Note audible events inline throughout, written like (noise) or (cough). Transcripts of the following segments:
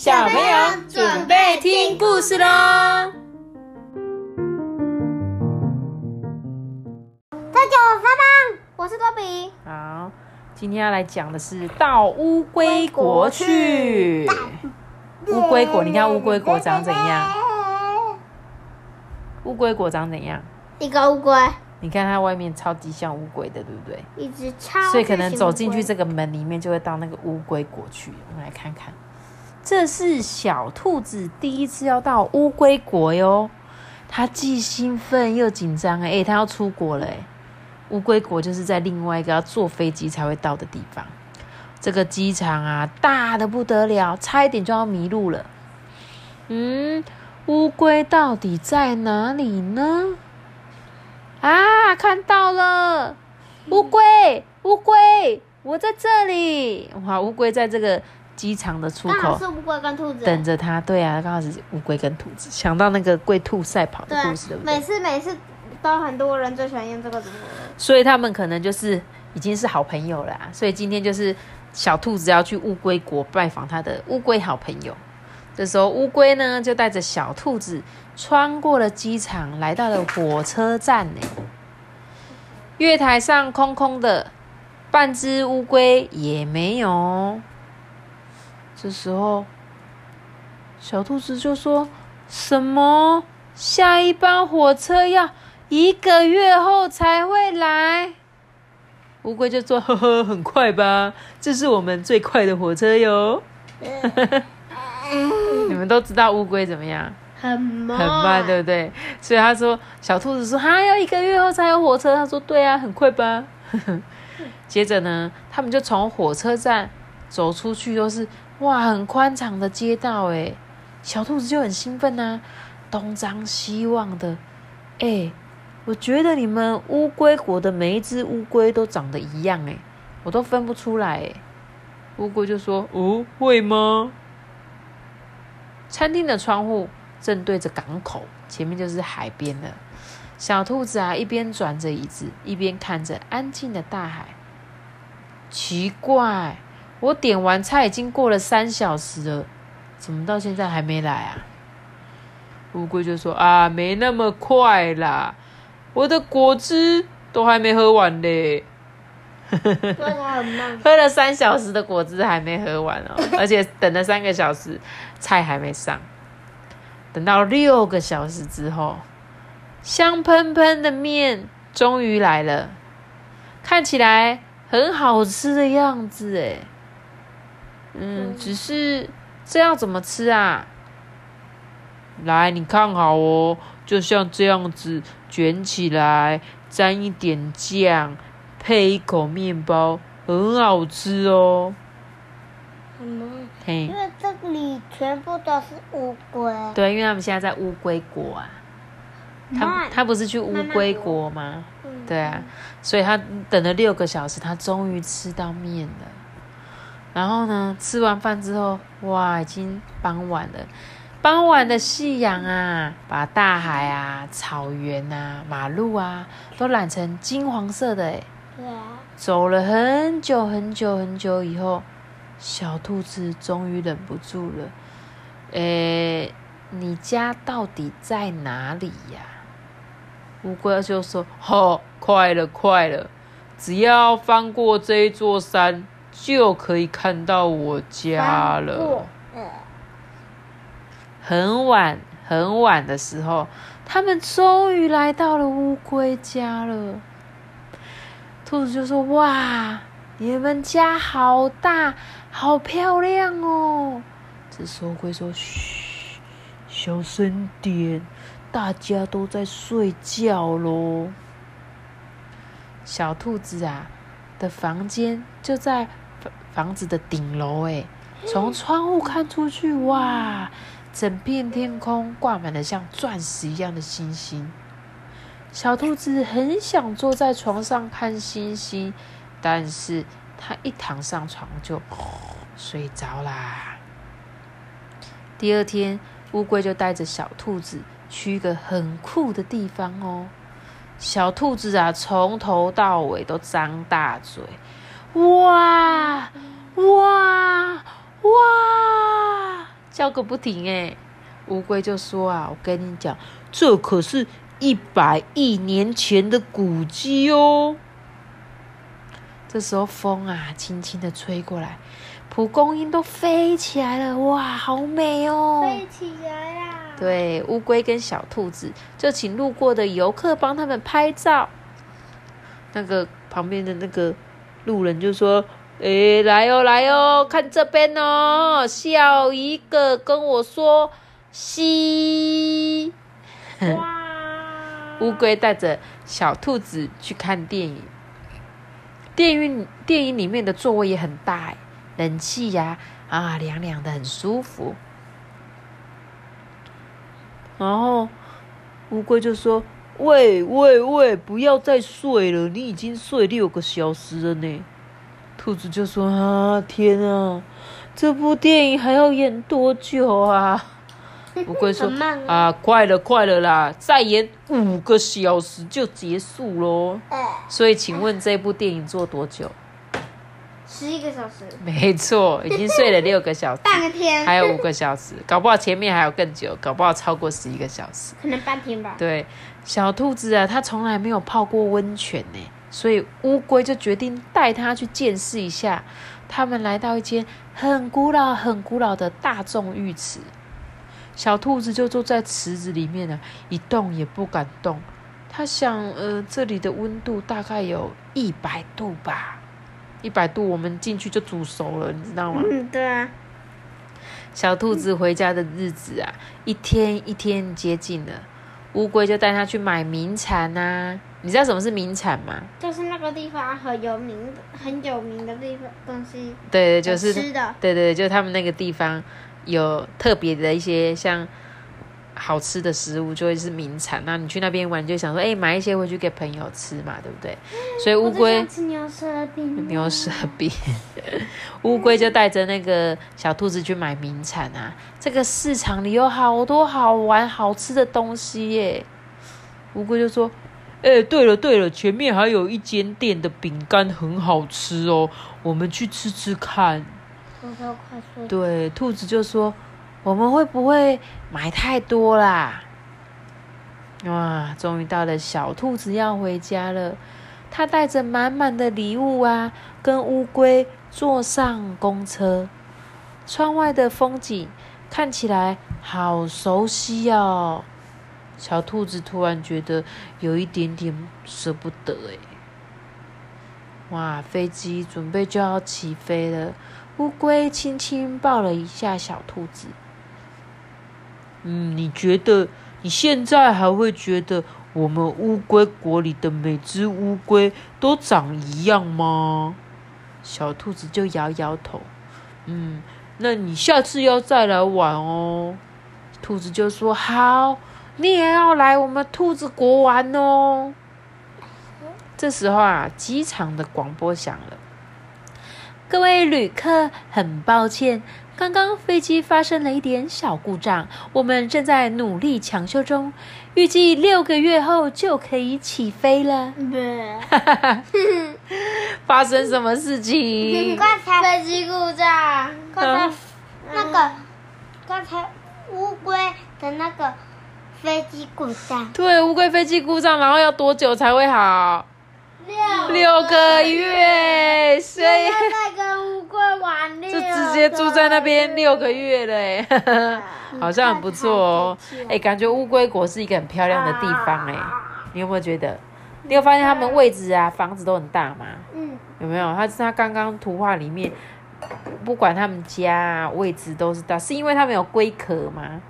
小朋友准备听故事喽！大家好，我是爸爸，我是多比。好，今天要来讲的是到乌龟国去。乌龟国，你看乌龟国长怎样？乌龟国长怎样？一个乌龟，你看它外面超级像乌龟的，对不对？一只超，所以可能走进去这个门里面，就会到那个乌龟国去。我们来看看，这是小兔子第一次要到乌龟国哟。它既兴奋又紧张哎，它要出国了哎。乌龟国就是在另外一个要坐飞机才会到的地方。这个机场啊，大的不得了，差一点就要迷路了。嗯，乌龟到底在哪里呢？啊，看到了，乌龟，乌龟，我在这里。哇，乌龟在这个机场的出口，是乌龟跟兔子等着他。对啊，刚好是乌龟跟兔子。想到那个龟兔赛跑的故事，对不对？每次每次都很多人最喜欢用这个，所以他们可能就是已经是好朋友了。所以今天就是小兔子要去乌龟国拜访他的乌龟好朋友。这时候乌龟呢，就带着小兔子。穿过了机场，来到了火车站呢。月台上空空的，半只乌龟也没有。这时候，小兔子就说：“什么？下一班火车要一个月后才会来？”乌龟就说：“呵呵，很快吧？这是我们最快的火车哟。(laughs) ”你们都知道乌龟怎么样？很慢，很慢，对不对？所以他说，小兔子说，还要一个月后才有火车。他说，对啊，很快吧。(laughs) 接着呢，他们就从火车站走出去，都是哇，很宽敞的街道。哎，小兔子就很兴奋呐，东张西望的。哎，我觉得你们乌龟国的每一只乌龟都长得一样，哎，我都分不出来。哎，乌龟就说，哦，会吗？餐厅的窗户。正对着港口，前面就是海边了。小兔子啊，一边转着椅子，一边看着安静的大海。奇怪，我点完菜已经过了三小时了，怎么到现在还没来啊？乌龟就说：“啊，没那么快啦，我的果汁都还没喝完嘞。喝了三小时的果汁还没喝完哦，而且等了三个小时，菜还没上。”等到六个小时之后，香喷喷的面终于来了，看起来很好吃的样子哎。嗯，只是这要怎么吃啊？来，你看好哦，就像这样子卷起来，沾一点酱，配一口面包，很好吃哦。因为这里全部都是乌龟。对，因为他们现在在乌龟国啊。他他不是去乌龟国吗？对啊，所以他等了六个小时，他终于吃到面了。然后呢，吃完饭之后，哇，已经傍晚了。傍晚的夕阳啊，把大海啊、草原啊、马路啊，都染成金黄色的哎。对啊。走了很久很久很久以后。小兔子终于忍不住了，诶，你家到底在哪里呀？乌龟就说：“哦，快了，快了，只要翻过这一座山，就可以看到我家了。”很晚很晚的时候，他们终于来到了乌龟家了。兔子就说：“哇！”你们家好大，好漂亮哦！这时候龟说：“嘘，小声点，大家都在睡觉喽。”小兔子啊的房间就在房子的顶楼，哎，从窗户看出去，哇，整片天空挂满了像钻石一样的星星。小兔子很想坐在床上看星星。但是它一躺上床就睡着啦。第二天，乌龟就带着小兔子去一个很酷的地方哦。小兔子啊，从头到尾都张大嘴，哇哇哇！叫个不停哎。乌龟就说啊，我跟你讲，这可是一百亿年前的古迹哦。这时候风啊，轻轻的吹过来，蒲公英都飞起来了，哇，好美哦！飞起来啦！对，乌龟跟小兔子就请路过的游客帮他们拍照。那个旁边的那个路人就说：“诶，来哦，来哦，看这边哦，笑一个，跟我说嘻。”哇！(laughs) 乌龟带着小兔子去看电影。电影电影里面的座位也很大哎，冷气呀啊凉凉的很舒服。然后乌龟就说：“喂喂喂，不要再睡了，你已经睡六个小时了呢。”兔子就说：“啊天啊，这部电影还要演多久啊？” (laughs) 乌龟说：“啊，快了快了啦，再演五个小时就结束喽。所以，请问这部电影做多久？十一个小时。没错，已经睡了六个小时，半个天，还有五个小时，搞不好前面还有更久，搞不好超过十一个小时，可能半天吧。对，小兔子啊，它从来没有泡过温泉呢，所以乌龟就决定带它去见识一下。他们来到一间很古老、很古老的大众浴池。小兔子就坐在池子里面呢，一动也不敢动。它想，呃，这里的温度大概有一百度吧，一百度我们进去就煮熟了，你知道吗？嗯，对啊。小兔子回家的日子啊，一天一天接近了。乌龟就带它去买名产啊。你知道什么是名产吗？就是那个地方很有名的、很有名的地方东西。对对，就是吃的。对对，就是他们那个地方。有特别的一些像好吃的食物，就会是名产。那你去那边玩，就想说，哎，买一些回去给朋友吃嘛，对不对？所以乌龟吃牛舌饼，牛舌饼，(laughs) 乌龟就带着那个小兔子去买名产啊。这个市场里有好多好玩、好吃的东西耶。乌龟就说，哎，对了对了，前面还有一间店的饼干很好吃哦，我们去吃吃看。对，兔子就说：“我们会不会买太多啦？”哇，终于到了小兔子要回家了。它带着满满的礼物啊，跟乌龟坐上公车。窗外的风景看起来好熟悉哦。小兔子突然觉得有一点点舍不得哎。哇，飞机准备就要起飞了。乌龟轻轻抱了一下小兔子。嗯，你觉得你现在还会觉得我们乌龟国里的每只乌龟都长一样吗？小兔子就摇摇头。嗯，那你下次要再来玩哦。兔子就说：“好，你也要来我们兔子国玩哦。”这时候啊，机场的广播响了。各位旅客，很抱歉，刚刚飞机发生了一点小故障，我们正在努力抢修中，预计六个月后就可以起飞了。(laughs) 发生什么事情？刚才飞机故障。刚才那个，刚才乌龟的那个飞机故障。对，乌龟飞机故障，然后要多久才会好？六六个月，所以直接住在那边六个月嘞，(laughs) 好像很不错哦。哎，感觉乌龟国是一个很漂亮的地方哎，你有没有觉得？你有发现他们位置啊，房子都很大吗？嗯，有没有？他他刚刚图画里面，不管他们家啊位置都是大，是因为他们有龟壳吗？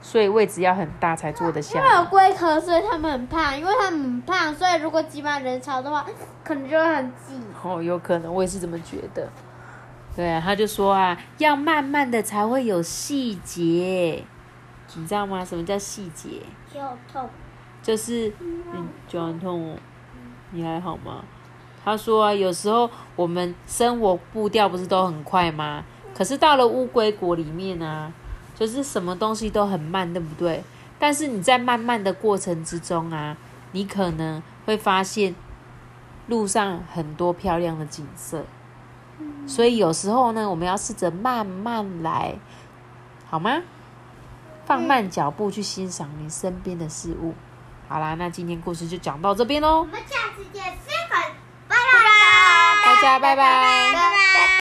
所以位置要很大才坐得下。因为有龟壳，所以他们很胖。因为他们很胖，所以如果挤满人潮的话，可能就会很挤。哦，有可能，我也是这么觉得。对啊，他就说啊，要慢慢的才会有细节，你知道吗？什么叫细节？就痛。就是嗯，脚很痛哦。你还好吗？他说啊，有时候我们生活步调不是都很快吗？可是到了乌龟国里面呢？就是什么东西都很慢，对不对？但是你在慢慢的过程之中啊，你可能会发现路上很多漂亮的景色。所以有时候呢，我们要试着慢慢来，好吗？放慢脚步去欣赏你身边的事物。好啦，那今天故事就讲到这边喽我，们下次见，拜拜，大家拜拜。拜拜。